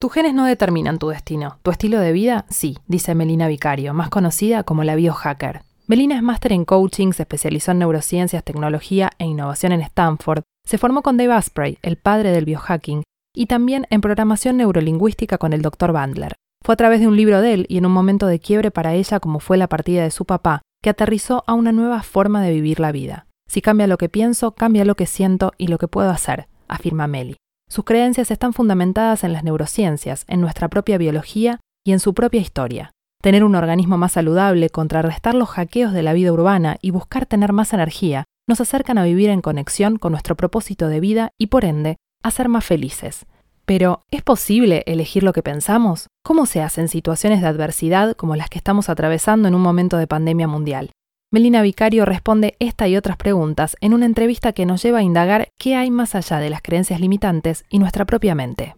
Tus genes no determinan tu destino. Tu estilo de vida, sí, dice Melina Vicario, más conocida como la biohacker. Melina es máster en coaching, se especializó en neurociencias, tecnología e innovación en Stanford, se formó con Dave Asprey, el padre del biohacking, y también en programación neurolingüística con el Dr. Bandler. Fue a través de un libro de él y en un momento de quiebre para ella como fue la partida de su papá, que aterrizó a una nueva forma de vivir la vida. Si cambia lo que pienso, cambia lo que siento y lo que puedo hacer, afirma Meli. Sus creencias están fundamentadas en las neurociencias, en nuestra propia biología y en su propia historia. Tener un organismo más saludable, contrarrestar los hackeos de la vida urbana y buscar tener más energía nos acercan a vivir en conexión con nuestro propósito de vida y por ende a ser más felices. Pero, ¿es posible elegir lo que pensamos? ¿Cómo se hace en situaciones de adversidad como las que estamos atravesando en un momento de pandemia mundial? Melina Vicario responde esta y otras preguntas en una entrevista que nos lleva a indagar qué hay más allá de las creencias limitantes y nuestra propia mente.